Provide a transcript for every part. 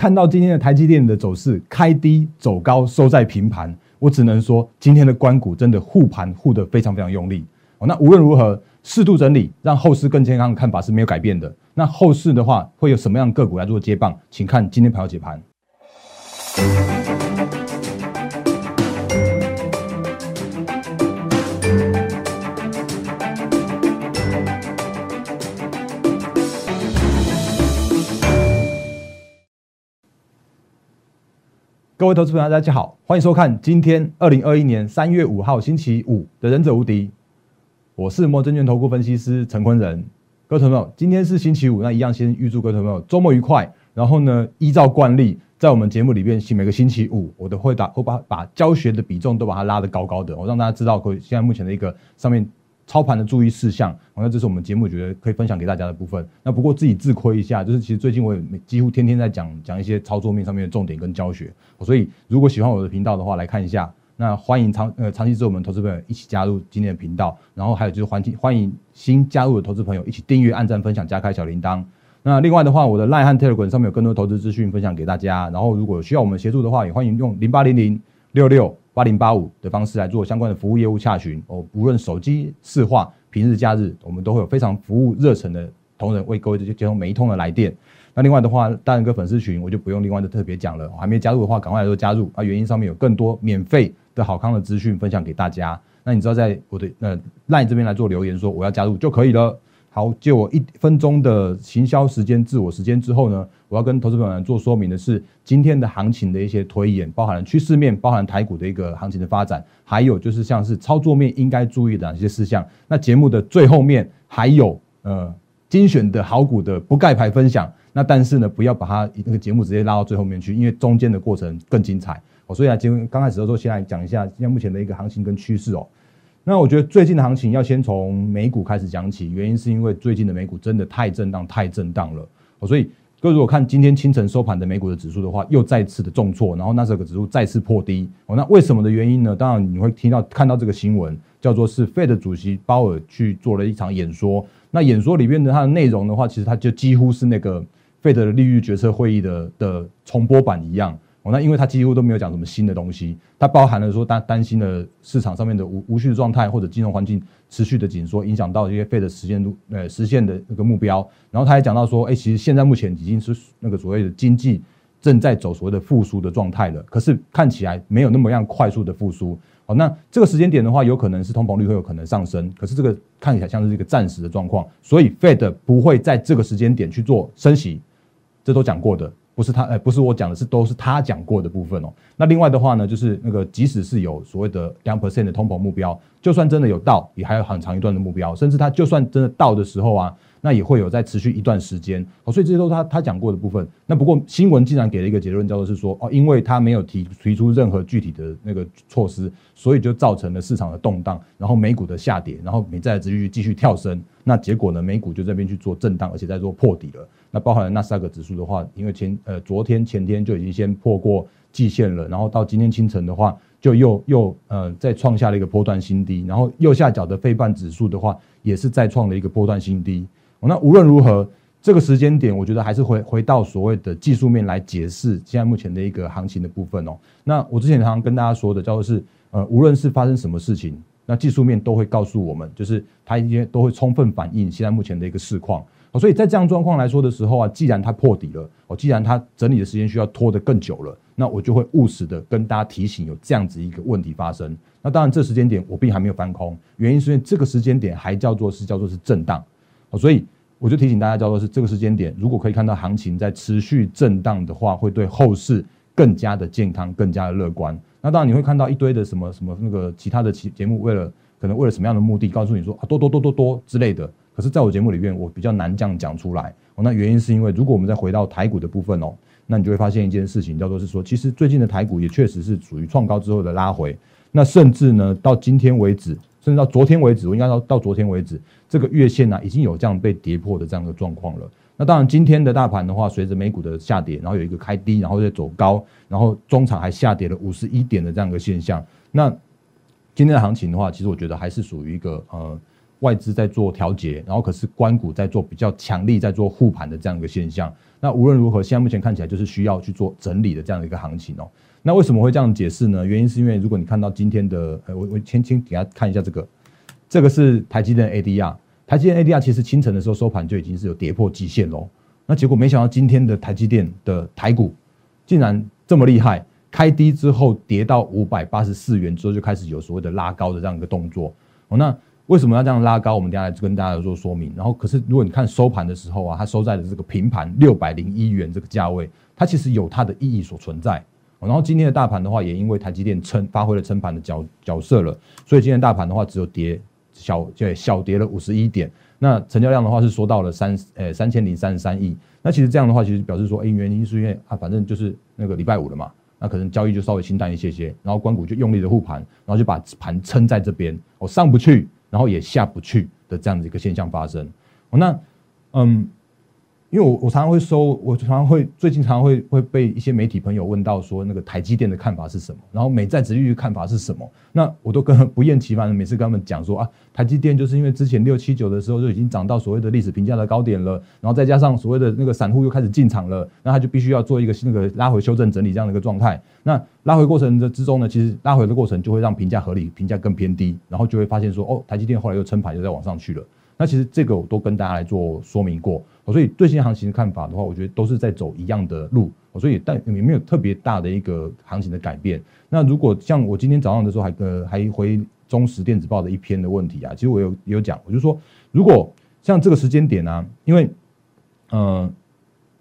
看到今天的台积电的走势，开低走高，收在平盘，我只能说今天的关股真的护盘护得非常非常用力。哦，那无论如何，适度整理，让后市更健康的看法是没有改变的。那后市的话，会有什么样个股来做接棒？请看今天盘后解盘。各位投资朋友，大家好，欢迎收看今天二零二一年三月五号星期五的《忍者无敌》，我是摩证券投顾分析师陈坤仁。各位朋友，今天是星期五，那一样先预祝各位朋友周末愉快。然后呢，依照惯例，在我们节目里面，每个星期五我都会打，会把把教学的比重都把它拉得高高的，我让大家知道，可现在目前的一个上面。操盘的注意事项，那这是我们节目觉得可以分享给大家的部分。那不过自己自亏一下，就是其实最近我也几乎天天在讲讲一些操作面上面的重点跟教学。所以如果喜欢我的频道的话，来看一下。那欢迎长呃长期支持我们投资朋友一起加入今天的频道。然后还有就是欢迎欢迎新加入的投资朋友一起订阅、按赞、分享、加开小铃铛。那另外的话，我的赖汉 Telegram 上面有更多投资资讯分享给大家。然后如果需要我们协助的话，也欢迎用零八零零六六八零八五的方式来做相关的服务业务洽询。哦，无论手机市话。平日假日，我们都会有非常服务热忱的同仁为各位接通每一通的来电。那另外的话，大人哥粉丝群我就不用另外的特别讲了。还没加入的话，赶快来做加入。啊，原因上面有更多免费的好康的资讯分享给大家。那你知道在我的呃 LINE 这边来做留言说我要加入就可以了。好，借我一分钟的行销时间、自我时间之后呢，我要跟投资朋友们做说明的是今天的行情的一些推演，包含了趋势面，包含台股的一个行情的发展，还有就是像是操作面应该注意的哪些事项。那节目的最后面还有呃精选的好股的不盖牌分享。那但是呢，不要把它那个节目直接拉到最后面去，因为中间的过程更精彩。我所以啊，节目刚开始的时候，先来讲一下现在目前的一个行情跟趋势哦。那我觉得最近的行情要先从美股开始讲起，原因是因为最近的美股真的太震荡，太震荡了。所以各位如果看今天清晨收盘的美股的指数的话，又再次的重挫，然后那这个指数再次破低。哦，那为什么的原因呢？当然你会听到看到这个新闻，叫做是 Fed 主席鲍尔去做了一场演说。那演说里面的它的内容的话，其实它就几乎是那个 Fed 的利率决策会议的的重播版一样。哦，那因为它几乎都没有讲什么新的东西，它包含了说担担心的市场上面的无无序的状态，或者金融环境持续的紧缩，影响到这些费的实现度，呃，实现的那个目标。然后他还讲到说，哎，其实现在目前已经是那个所谓的经济正在走所谓的复苏的状态了，可是看起来没有那么样快速的复苏。好，那这个时间点的话，有可能是通膨率会有可能上升，可是这个看起来像是一个暂时的状况，所以 Fed 不会在这个时间点去做升息，这都讲过的。不是他，哎，不是我讲的，是都是他讲过的部分哦。那另外的话呢，就是那个，即使是有所谓的两 percent 的通膨目标，就算真的有到，也还有很长一段的目标，甚至他就算真的到的时候啊。那也会有在持续一段时间，好，所以这些都是他他讲过的部分。那不过新闻竟然给了一个结论，叫做是说哦，因为他没有提提出任何具体的那个措施，所以就造成了市场的动荡，然后美股的下跌，然后美债的值率继续跳升。那结果呢，美股就这边去做震荡，而且在做破底了。那包含了纳斯达克指数的话，因为前呃昨天前天就已经先破过季线了，然后到今天清晨的话，就又又呃再创下了一个波段新低，然后右下角的费半指数的话，也是再创了一个波段新低。那无论如何，这个时间点，我觉得还是回回到所谓的技术面来解释现在目前的一个行情的部分哦。那我之前常常跟大家说的，叫做是呃，无论是发生什么事情，那技术面都会告诉我们，就是它一些都会充分反映现在目前的一个市况。所以在这样状况来说的时候啊，既然它破底了，哦，既然它整理的时间需要拖得更久了，那我就会务实的跟大家提醒有这样子一个问题发生。那当然，这时间点我并还没有翻空，原因是因为这个时间点还叫做是叫做是震荡。所以我就提醒大家，叫做是这个时间点，如果可以看到行情在持续震荡的话，会对后市更加的健康，更加的乐观。那当然你会看到一堆的什么什么那个其他的节节目，为了可能为了什么样的目的，告诉你说啊多多多多多之类的。可是在我节目里面，我比较难这样讲出来。哦，那原因是因为如果我们再回到台股的部分哦，那你就会发现一件事情，叫做是说，其实最近的台股也确实是属于创高之后的拉回。那甚至呢，到今天为止。甚至到昨天为止，我应该到到昨天为止，这个月线呢已经有这样被跌破的这样的状况了。那当然，今天的大盘的话，随着美股的下跌，然后有一个开低，然后再走高，然后中场还下跌了五十一点的这样一个现象。那今天的行情的话，其实我觉得还是属于一个呃外资在做调节，然后可是关股在做比较强力在做护盘的这样一个现象。那无论如何，现在目前看起来就是需要去做整理的这样的一个行情哦。那为什么会这样解释呢？原因是因为如果你看到今天的，呃，我我先先给大家看一下这个，这个是台积电 ADR，台积电 ADR 其实清晨的时候收盘就已经是有跌破极限喽。那结果没想到今天的台积电的台股竟然这么厉害，开低之后跌到五百八十四元之后就开始有所谓的拉高的这样一个动作哦。那为什么要这样拉高？我们等下来跟大家做说明。然后可是如果你看收盘的时候啊，它收在的这个平盘六百零一元这个价位，它其实有它的意义所存在。然后今天的大盘的话，也因为台积电撑发挥了撑盘的角角色了，所以今天大盘的话只有跌小对小跌了五十一点。那成交量的话是说到了三呃三千零三十三亿。那其实这样的话，其实表示说，哎，原因是因为啊，反正就是那个礼拜五了嘛，那可能交易就稍微清淡一些些，然后关谷就用力的护盘，然后就把盘撑在这边，哦上不去，然后也下不去的这样的一个现象发生。那嗯。因为我我常常会收，我常常会最近常常会会被一些媒体朋友问到说那个台积电的看法是什么，然后美债殖利率看法是什么，那我都跟不厌其烦的每次跟他们讲说啊，台积电就是因为之前六七九的时候就已经涨到所谓的历史评价的高点了，然后再加上所谓的那个散户又开始进场了，那他就必须要做一个那个拉回修正整理这样的一个状态，那拉回过程的之中呢，其实拉回的过程就会让评价合理，评价更偏低，然后就会发现说哦，台积电后来又撑盘又再往上去了。那其实这个我都跟大家来做说明过，所以最新行情的看法的话，我觉得都是在走一样的路，所以但也没有特别大的一个行情的改变。那如果像我今天早上的时候还呃还回中时电子报的一篇的问题啊，其实我有有讲，我就说如果像这个时间点呢，因为呃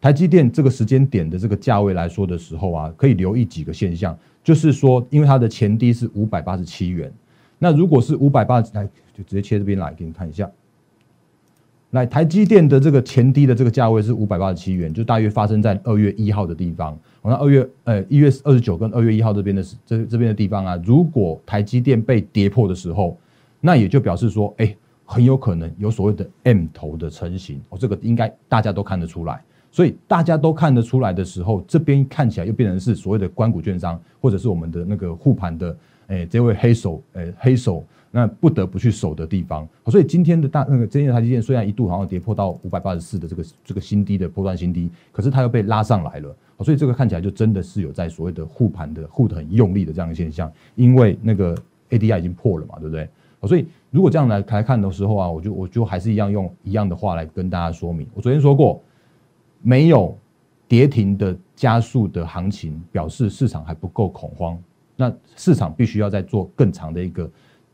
台积电这个时间点的这个价位来说的时候啊，可以留意几个现象，就是说因为它的前低是五百八十七元，那如果是五百八十来就直接切这边来给你看一下。来，台积电的这个前低的这个价位是五百八十七元，就大约发生在二月一号的地方。那二月呃一月二十九跟二月一号这边的这这边的地方啊，如果台积电被跌破的时候，那也就表示说，哎，很有可能有所谓的 M 头的成型。哦，这个应该大家都看得出来。所以大家都看得出来的时候，这边看起来又变成是所谓的关谷券商，或者是我们的那个护盘的，哎，这位黑手，哎，黑手。那不得不去守的地方，所以今天的大那个今天的台积电虽然一度好像跌破到五百八十四的这个这个新低的波段新低，可是它又被拉上来了，所以这个看起来就真的是有在所谓的护盘的护的很用力的这样的现象，因为那个 ADR 已经破了嘛，对不对？所以如果这样来来看的时候啊，我就我就还是一样用一样的话来跟大家说明。我昨天说过，没有跌停的加速的行情，表示市场还不够恐慌，那市场必须要再做更长的一个。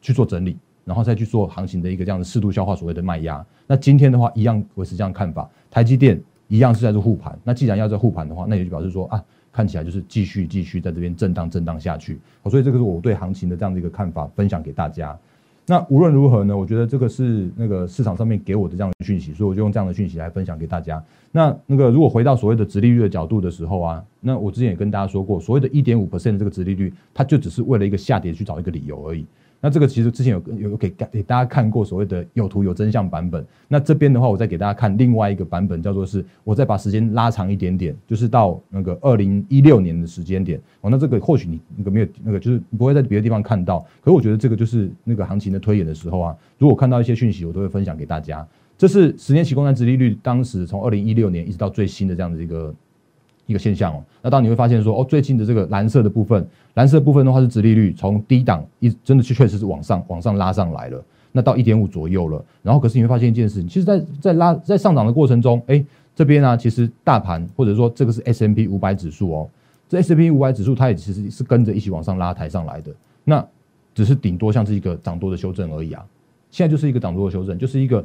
去做整理，然后再去做行情的一个这样的适度消化，所谓的卖压。那今天的话，一样维持这样看法，台积电一样是在做护盘。那既然要在护盘的话，那也就表示说啊，看起来就是继续继续在这边震荡震荡下去。所以这个是我对行情的这样的一个看法，分享给大家。那无论如何呢，我觉得这个是那个市场上面给我的这样的讯息，所以我就用这样的讯息来分享给大家。那那个如果回到所谓的直利率的角度的时候啊，那我之前也跟大家说过，所谓的一点五 percent 的这个直利率，它就只是为了一个下跌去找一个理由而已。那这个其实之前有有给给大家看过所谓的有图有真相版本。那这边的话，我再给大家看另外一个版本，叫做是我再把时间拉长一点点，就是到那个二零一六年的时间点。哦，那这个或许你那个没有那个，就是不会在别的地方看到。可是我觉得这个就是那个行情的推演的时候啊，如果看到一些讯息，我都会分享给大家。这是十年期公债殖利率，当时从二零一六年一直到最新的这样的一个。一个现象哦，那当你会发现说哦，最近的这个蓝色的部分，蓝色部分的话是殖利率从低档一真的确确实是往上往上拉上来了，那到一点五左右了。然后可是你会发现一件事情，其实，在在拉在上涨的过程中，哎，这边呢，其实大盘或者说这个是 S M P 五百指数哦，这 S M P 五百指数它也其实是跟着一起往上拉抬上来的，那只是顶多像是一个涨多的修正而已啊。现在就是一个涨多的修正，就是一个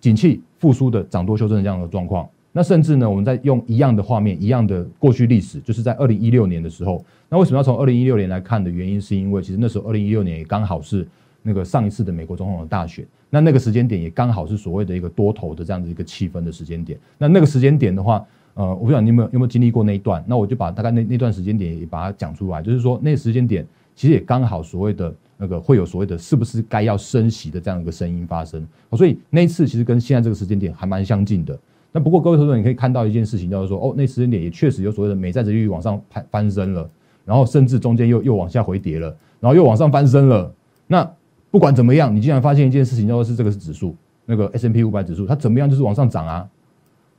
景气复苏的涨多修正的这样的状况。那甚至呢，我们在用一样的画面，一样的过去历史，就是在二零一六年的时候。那为什么要从二零一六年来看的原因，是因为其实那时候二零一六年也刚好是那个上一次的美国总统的大选。那那个时间点也刚好是所谓的一个多头的这样子一个气氛的时间点。那那个时间点的话，呃，我不知道你有没有有没有经历过那一段。那我就把大概那那段时间点也把它讲出来，就是说那时间点其实也刚好所谓的那个会有所谓的是不是该要升息的这样一个声音发生。所以那一次其实跟现在这个时间点还蛮相近的。那不过各位投资者，你可以看到一件事情，就是说，哦，那时间点也确实有所谓的美债值利率往上攀翻身了，然后甚至中间又又往下回跌了，然后又往上翻身了。那不管怎么样，你竟然发现一件事情，就是这个是指数，那个 S M P 五百指数，它怎么样就是往上涨啊。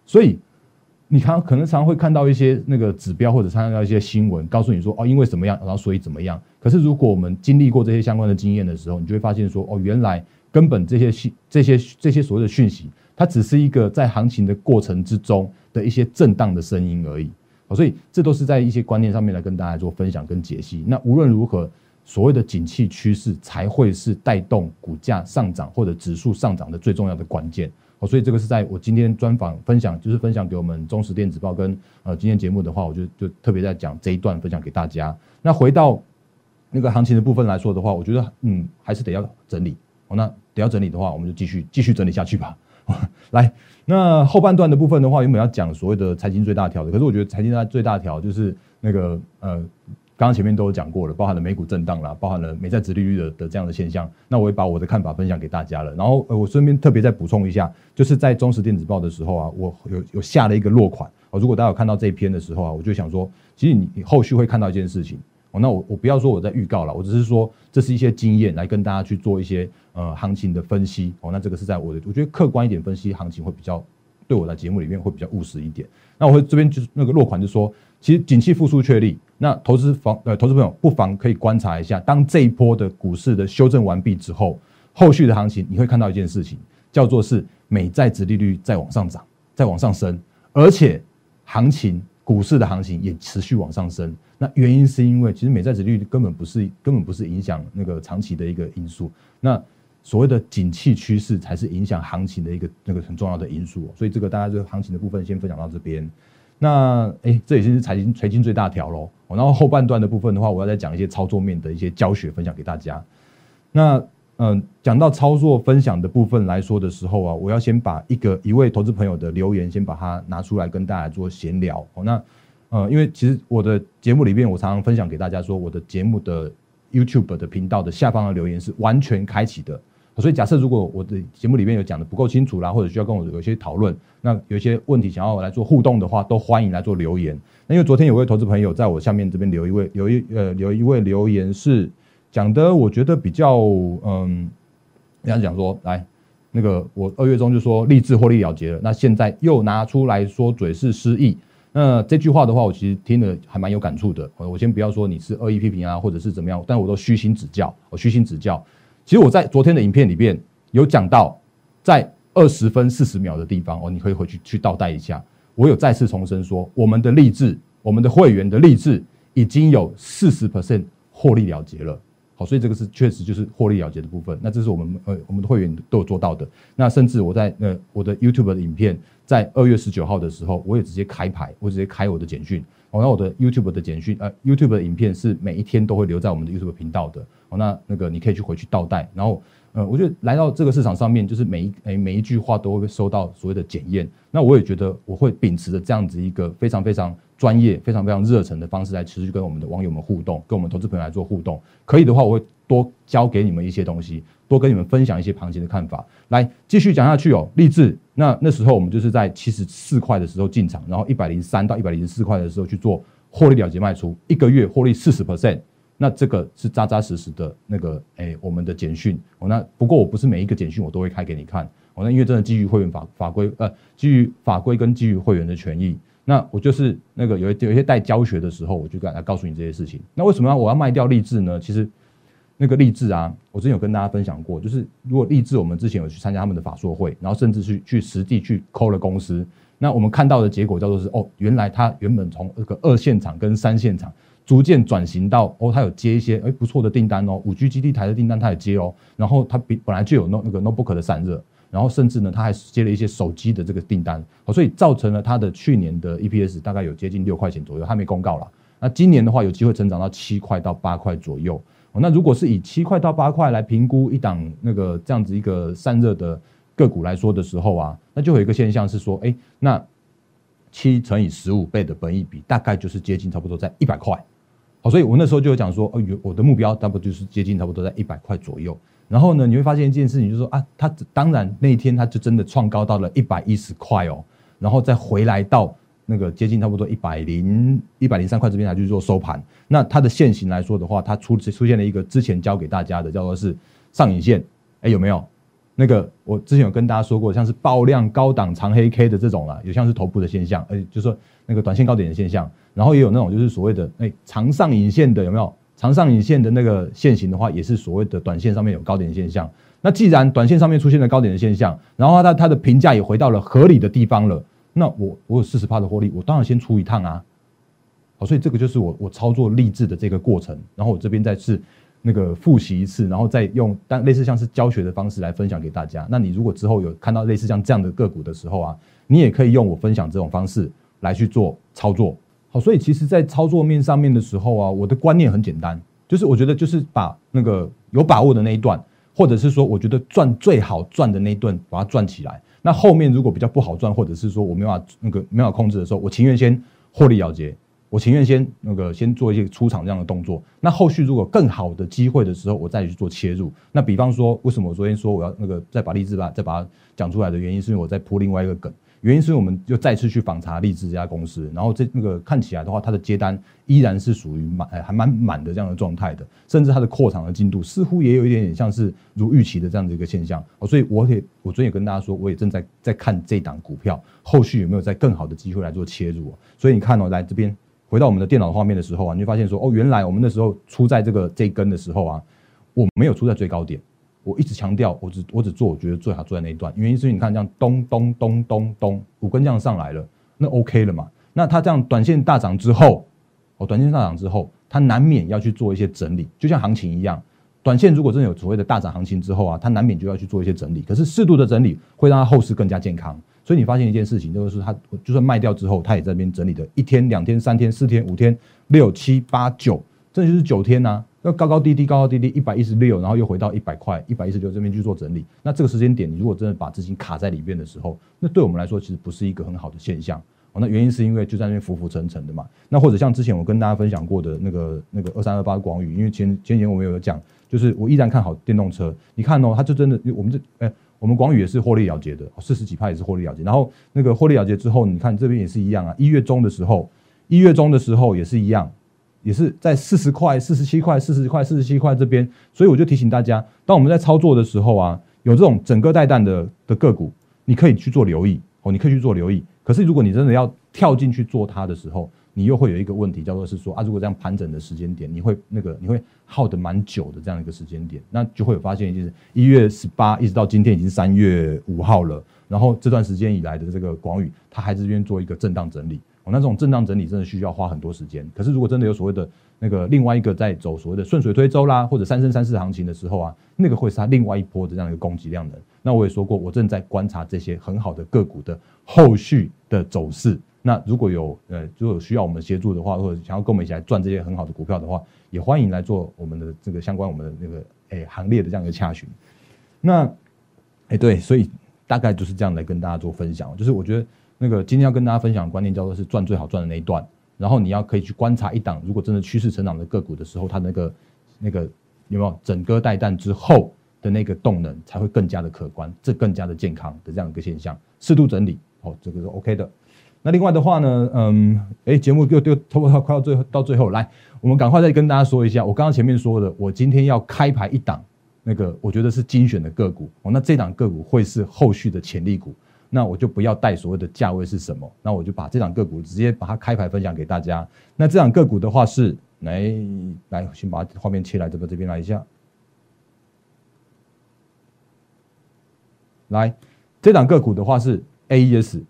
所以你看，可能常会看到一些那个指标，或者看到一些新闻，告诉你说哦，因为怎么样，然后所以怎么样。可是如果我们经历过这些相关的经验的时候，你就会发现说哦，原来根本这些讯、这些这些所谓的讯息，它只是一个在行情的过程之中的一些震荡的声音而已。所以这都是在一些观念上面来跟大家做分享跟解析。那无论如何，所谓的景气趋势才会是带动股价上涨或者指数上涨的最重要的关键。哦，所以这个是在我今天专访分享，就是分享给我们中实电子报跟呃今天节目的话，我就就特别在讲这一段分享给大家。那回到那个行情的部分来说的话，我觉得嗯还是得要整理。哦，那得要整理的话，我们就继续继续整理下去吧。来，那后半段的部分的话，原本要讲所谓的财经最大条的，可是我觉得财经最大条就是那个呃，刚刚前面都有讲过了，包含了美股震荡啦，包含了美债殖利率的的这样的现象。那我也把我的看法分享给大家了。然后呃，我顺便特别再补充一下，就是在中时电子报的时候啊，我有有下了一个落款。哦，如果大家有看到这一篇的时候啊，我就想说，其实你你后续会看到一件事情。哦，那我我不要说我在预告了，我只是说这是一些经验来跟大家去做一些呃行情的分析。哦，那这个是在我的，我觉得客观一点分析行情会比较对我的节目里面会比较务实一点。那我会这边就是那个落款就说，其实景气复苏确立，那投资房呃投资朋友不妨可以观察一下，当这一波的股市的修正完毕之后，后续的行情你会看到一件事情，叫做是美债值利率在往上涨，在往上升，而且行情。股市的行情也持续往上升，那原因是因为其实美债殖率根本不是根本不是影响那个长期的一个因素，那所谓的景气趋势才是影响行情的一个那个很重要的因素。所以这个大家这个行情的部分先分享到这边。那哎，这已经是财经财经最大条喽。然后后半段的部分的话，我要再讲一些操作面的一些教学分享给大家。那嗯，讲到操作分享的部分来说的时候啊，我要先把一个一位投资朋友的留言先把它拿出来跟大家做闲聊。哦，那呃，因为其实我的节目里面，我常常分享给大家说，我的节目的 YouTube 的频道的下方的留言是完全开启的。所以假设如果我的节目里面有讲的不够清楚啦，或者需要跟我有一些讨论，那有一些问题想要我来做互动的话，都欢迎来做留言。那因为昨天有位投资朋友在我下面这边留一位，留一呃留一位留言是。讲的我觉得比较嗯，人家讲说来那个我二月中就说立志获利了结了，那现在又拿出来说嘴是失意，那这句话的话我其实听了还蛮有感触的。我先不要说你是恶意批评啊，或者是怎么样，但我都虚心指教，我虚心指教。其实我在昨天的影片里面有讲到，在二十分四十秒的地方哦，你可以回去去倒带一下，我有再次重申说，我们的励志，我们的会员的励志已经有四十 percent 获利了结了。好，所以这个是确实就是获利了结的部分。那这是我们呃我们的会员都有做到的。那甚至我在呃我的 YouTube 的影片，在二月十九号的时候，我也直接开牌，我直接开我的简讯。哦，那我的 YouTube 的简讯呃 YouTube 的影片是每一天都会留在我们的 YouTube 频道的。哦，那那个你可以去回去倒带。然后呃，我觉得来到这个市场上面，就是每一诶每一句话都会收到所谓的检验。那我也觉得我会秉持着这样子一个非常非常。专业非常非常热忱的方式来持续跟我们的网友们互动，跟我们投资朋友来做互动。可以的话，我会多教给你们一些东西，多跟你们分享一些行情的看法。来继续讲下去哦，励志。那那时候我们就是在七十四块的时候进场，然后一百零三到一百零四块的时候去做获利了结卖出，一个月获利四十 percent。那这个是扎扎实实的那个诶，我们的简讯。哦，那不过我不是每一个简讯我都会开给你看。哦，那因为真的基于会员法法规，呃，基于法规跟基于会员的权益。那我就是那个有有一些带教学的时候，我就敢来告诉你这些事情。那为什么我要卖掉励志呢？其实那个励志啊，我之前有跟大家分享过，就是如果励志，我们之前有去参加他们的法说会，然后甚至去去实地去抠了公司，那我们看到的结果叫做是哦，原来他原本从那个二线厂跟三线厂逐渐转型到哦，他有接一些哎不错的订单哦，五 G 基地台的订单他也接哦，然后他比本来就有那那个 notebook 的散热。然后甚至呢，他还接了一些手机的这个订单，所以造成了他的去年的 EPS 大概有接近六块钱左右，还没公告了。那今年的话，有机会成长到七块到八块左右。那如果是以七块到八块来评估一档那个这样子一个散热的个股来说的时候啊，那就有一个现象是说，哎，那七乘以十五倍的本益比，大概就是接近差不多在一百块。好，所以我那时候就有讲说，哦，我的目标差不多就是接近差不多在一百块左右。然后呢，你会发现一件事情，就是说啊，它当然那一天它就真的创高到了一百一十块哦，然后再回来到那个接近差不多一百零一百零三块这边来去做收盘。那它的线形来说的话，它出出现了一个之前教给大家的叫做是上影线，哎，有没有？那个我之前有跟大家说过，像是爆量高档长黑 K 的这种啊，有像是头部的现象，哎，就是说那个短线高点的现象，然后也有那种就是所谓的哎长上影线的有没有？长上影线的那个线型的话，也是所谓的短线上面有高点现象。那既然短线上面出现了高点的现象，然后它它的评价也回到了合理的地方了，那我我有四十趴的获利，我当然先出一趟啊。好，所以这个就是我我操作励志的这个过程，然后我这边再次。那个复习一次，然后再用但类似像是教学的方式来分享给大家。那你如果之后有看到类似像这样的个股的时候啊，你也可以用我分享这种方式来去做操作。好，所以其实，在操作面上面的时候啊，我的观念很简单，就是我觉得就是把那个有把握的那一段，或者是说我觉得赚最好赚的那一段，把它赚起来。那后面如果比较不好赚，或者是说我没法那个没法控制的时候，我情愿先获利了结。我情愿先那个先做一些出场这样的动作，那后续如果更好的机会的时候，我再去做切入。那比方说，为什么我昨天说我要那个再把励志吧再把它讲出来的原因，是因为我在铺另外一个梗。原因是我们又再次去访查励志这家公司，然后这那个看起来的话，它的接单依然是属于满还蛮满的这样的状态的，甚至它的扩场的进度似乎也有一点点像是如预期的这样的一个现象。哦，所以我也我昨天也跟大家说，我也正在在看这档股票后续有没有在更好的机会来做切入。所以你看哦，来这边。回到我们的电脑画面的时候啊，你就发现说，哦，原来我们那时候出在这个这根的时候啊，我没有出在最高点。我一直强调，我只我只做我觉得最好做在那一段。原因是因为你看这样咚咚咚咚咚五根这样上来了，那 OK 了嘛？那它这样短线大涨之后，哦，短线大涨之后，它难免要去做一些整理，就像行情一样。短线如果真的有所谓的大涨行情之后啊，它难免就要去做一些整理。可是适度的整理会让它后市更加健康。所以你发现一件事情，就是它就算卖掉之后，它也在那边整理的，一天、两天、三天、四天、五天、六七八九，这就是九天呐。那高高低低，高高低低，一百一十六，然后又回到一百块，一百一十六这边去做整理。那这个时间点，你如果真的把资金卡在里面的时候，那对我们来说其实不是一个很好的现象。哦，那原因是因为就在那浮浮沉沉的嘛。那或者像之前我跟大家分享过的那个那个二三二八广宇，因为前前年我们有讲，就是我依然看好电动车。你看哦，它就真的，我们这哎。我们广宇也是获利了结的，四十几派也是获利了结。然后那个获利了结之后，你看这边也是一样啊。一月中的时候，一月中的时候也是一样，也是在四十块、四十七块、四十块、四十七块这边。所以我就提醒大家，当我们在操作的时候啊，有这种整个带弹的的个股，你可以去做留意哦，你可以去做留意。可是如果你真的要跳进去做它的时候，你又会有一个问题，叫做是说啊，如果这样盘整的时间点，你会那个你会耗得蛮久的这样一个时间点，那就会有发现，就是一月十八一直到今天已经三月五号了，然后这段时间以来的这个广宇，它还是这边做一个震荡整理，哦，那这种震荡整理真的需要花很多时间。可是如果真的有所谓的那个另外一个在走所谓的顺水推舟啦，或者三升三四行情的时候啊，那个会是它另外一波的这样一个供给量能。那我也说过，我正在观察这些很好的个股的后续的走势。那如果有呃，如果有需要我们协助的话，或者想要跟我们一起来赚这些很好的股票的话，也欢迎来做我们的这个相关我们的那个诶行列的这样一个洽询。那诶对，所以大概就是这样来跟大家做分享。就是我觉得那个今天要跟大家分享的观念叫做是赚最好赚的那一段，然后你要可以去观察一档，如果真的趋势成长的个股的时候，它那个那个有没有整个带弹之后的那个动能才会更加的可观，这更加的健康的这样一个现象。适度整理哦，这个是 OK 的。那另外的话呢，嗯，哎，节目又又差不多快到最后，到最后来，我们赶快再跟大家说一下，我刚刚前面说的，我今天要开牌一档，那个我觉得是精选的个股哦，那这档个股会是后续的潜力股，那我就不要带所谓的价位是什么，那我就把这档个股直接把它开牌分享给大家。那这档个股的话是，来来，先把画面切来这个这边来一下，来，这档个股的话是 AES。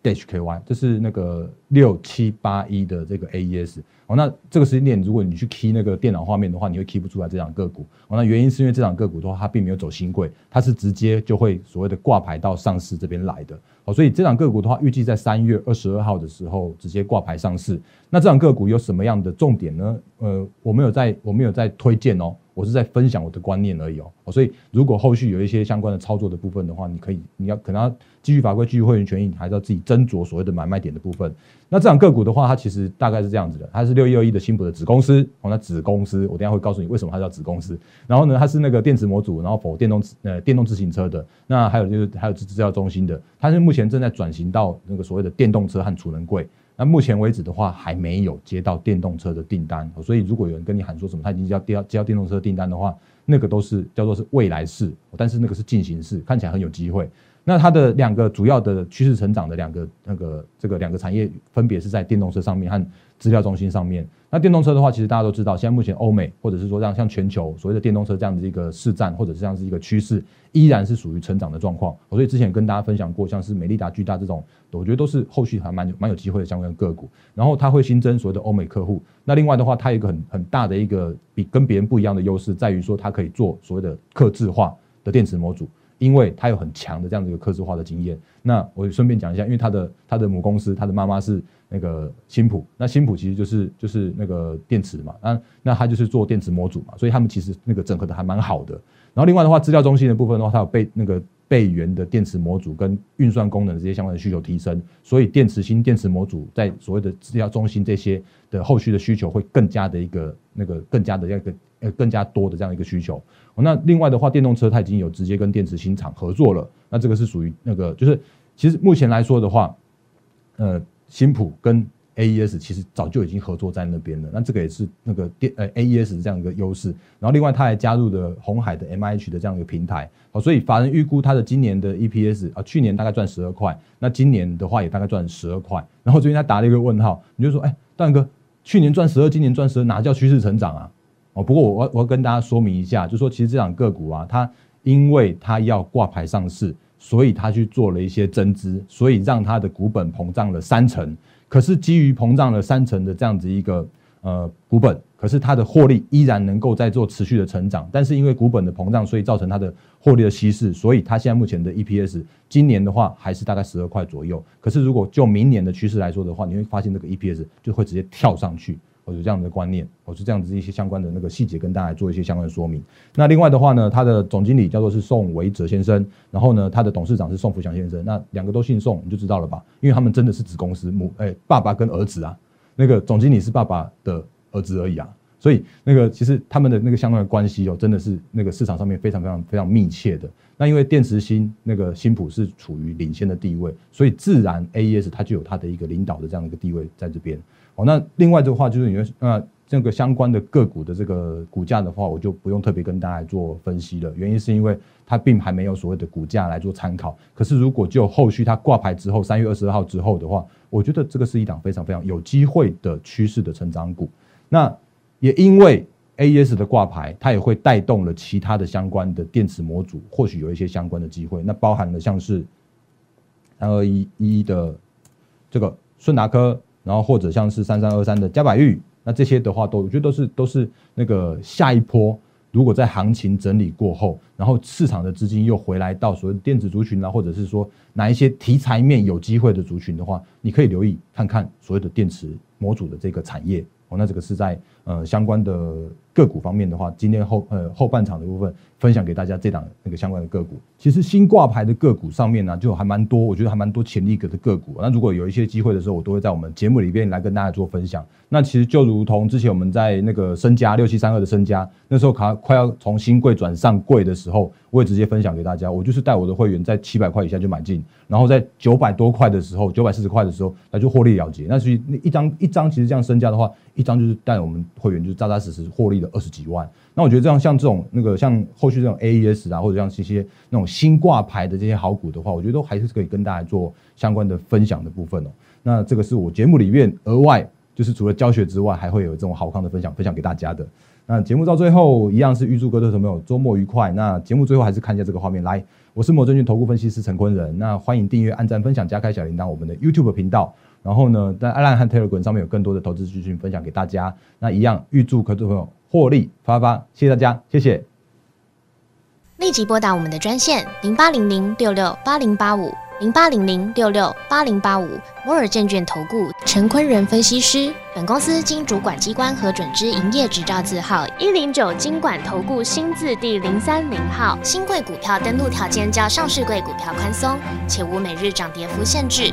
HKY，这是那个六七八一的这个 AES 哦，那这个时间点，如果你去 key 那个电脑画面的话，你会 key 不出来这档个股哦。那原因是因为这档个股的话，它并没有走新贵，它是直接就会所谓的挂牌到上市这边来的哦。所以这档个股的话，预计在三月二十二号的时候直接挂牌上市。那这档个股有什么样的重点呢？呃，我没有在，我没有在推荐哦。我是在分享我的观念而已哦，所以如果后续有一些相关的操作的部分的话，你可以你要可能要基于法规、基于会员权益，你还是要自己斟酌所谓的买卖点的部分。那这档个股的话，它其实大概是这样子的，它是六一二一的新普的子公司哦，那子公司我等下会告诉你为什么它叫子公司。然后呢，它是那个电池模组，然后否电动呃电动自行车的。那还有就是还有制制造中心的，它是目前正在转型到那个所谓的电动车和储能柜。那目前为止的话，还没有接到电动车的订单，所以如果有人跟你喊说什么他已经接到接到电动车订单的话，那个都是叫做是未来式，但是那个是进行式，看起来很有机会。那它的两个主要的趋势成长的两个那个这个两个产业，分别是在电动车上面和资料中心上面。那电动车的话，其实大家都知道，现在目前欧美或者是说像像全球所谓的电动车这样子一个市占，或者是这样子一个趋势，依然是属于成长的状况。所以之前跟大家分享过，像是美利达、巨大这种，我觉得都是后续还蛮蛮有机会的相关个股。然后它会新增所谓的欧美客户。那另外的话，它有一个很很大的一个比跟别人不一样的优势，在于说它可以做所谓的刻制化的电池模组。因为它有很强的这样的一个科技化的经验，那我顺便讲一下，因为它的它的母公司，它的妈妈是那个新普，那新普其实就是就是那个电池嘛，那那它就是做电池模组嘛，所以他们其实那个整合的还蛮好的。然后另外的话，资料中心的部分的话，它有备那个备源的电池模组跟运算功能这些相关的需求提升，所以电池芯、电池模组在所谓的资料中心这些的后续的需求会更加的一个那个更加的一个呃更加多的这样一个需求。那另外的话，电动车它已经有直接跟电池新厂合作了。那这个是属于那个，就是其实目前来说的话，呃，新普跟 AES 其实早就已经合作在那边了。那这个也是那个电呃 AES 这样一个优势。然后另外它还加入了红海的 MIH 的这样一个平台。好，所以法人预估它的今年的 EPS 啊，去年大概赚十二块，那今年的话也大概赚十二块。然后最近他打了一个问号，你就说，哎，大哥，去年赚十二，今年赚十二，哪叫趋势成长啊？哦，不过我我我要跟大家说明一下，就说其实这档个股啊，它因为它要挂牌上市，所以他去做了一些增资，所以让他的股本膨胀了三成。可是基于膨胀了三成的这样子一个呃股本，可是它的获利依然能够在做持续的成长。但是因为股本的膨胀，所以造成它的获利的稀释，所以它现在目前的 EPS 今年的话还是大概十二块左右。可是如果就明年的趋势来说的话，你会发现这个 EPS 就会直接跳上去。我有这样的观念，我是这样子一些相关的那个细节跟大家做一些相关的说明。那另外的话呢，他的总经理叫做是宋维哲先生，然后呢，他的董事长是宋福祥先生。那两个都姓宋，你就知道了吧？因为他们真的是子公司母，哎，爸爸跟儿子啊，那个总经理是爸爸的儿子而已啊。所以那个其实他们的那个相关的关系哦，真的是那个市场上面非常非常非常密切的。那因为电池芯那个新普是处于领先的地位，所以自然 AES 它就有它的一个领导的这样的一个地位在这边。哦，那另外的话就是，你呃这个相关的个股的这个股价的话，我就不用特别跟大家做分析了。原因是因为它并还没有所谓的股价来做参考。可是如果就后续它挂牌之后，三月二十二号之后的话，我觉得这个是一档非常非常有机会的趋势的成长股。那也因为 AES 的挂牌，它也会带动了其他的相关的电池模组，或许有一些相关的机会。那包含了像是三二一一的这个顺达科。然后或者像是三三二三的嘉百玉，那这些的话都我觉得都是都是那个下一波，如果在行情整理过后，然后市场的资金又回来到所谓电子族群啊，或者是说哪一些题材面有机会的族群的话，你可以留意看看所谓的电池模组的这个产业。哦，那这个是在呃相关的个股方面的话，今天后呃后半场的部分分享给大家这档那个相关的个股。其实新挂牌的个股上面呢，就还蛮多，我觉得还蛮多潜力股的个股。那如果有一些机会的时候，我都会在我们节目里边来跟大家做分享。那其实就如同之前我们在那个身家六七三二的身家，那时候卡快要从新贵转上贵的时候，我也直接分享给大家。我就是带我的会员在七百块以下就买进，然后在九百多块的时候，九百四十块的时候，那就获利了结。那所以那一张一张，其实这样身家的话。一张就是带我们会员就扎扎实实获利了二十几万，那我觉得这样像这种那个像后续这种 AES 啊，或者像这些那种新挂牌的这些好股的话，我觉得都还是可以跟大家做相关的分享的部分哦。那这个是我节目里面额外就是除了教学之外，还会有这种好康的分享分享给大家的。那节目到最后一样是预祝各位朋友周末愉快。那节目最后还是看一下这个画面，来，我是摩证券投顾分析师陈坤仁。那欢迎订阅、按赞、分享、加开小铃铛，我们的 YouTube 频道。然后呢，在阿兰和 Telegram 上面有更多的投资资讯分享给大家。那一样，预祝客户朋友获利发发，谢谢大家，谢谢。立即拨打我们的专线零八零零六六八零八五零八零零六六八零八五摩尔证券投顾陈坤仁分析师。本公司经主管机关核准之营业执照字号一零九金管投顾新字第零三零号。新贵股票登录条件较上市贵股票宽松，且无每日涨跌幅限制。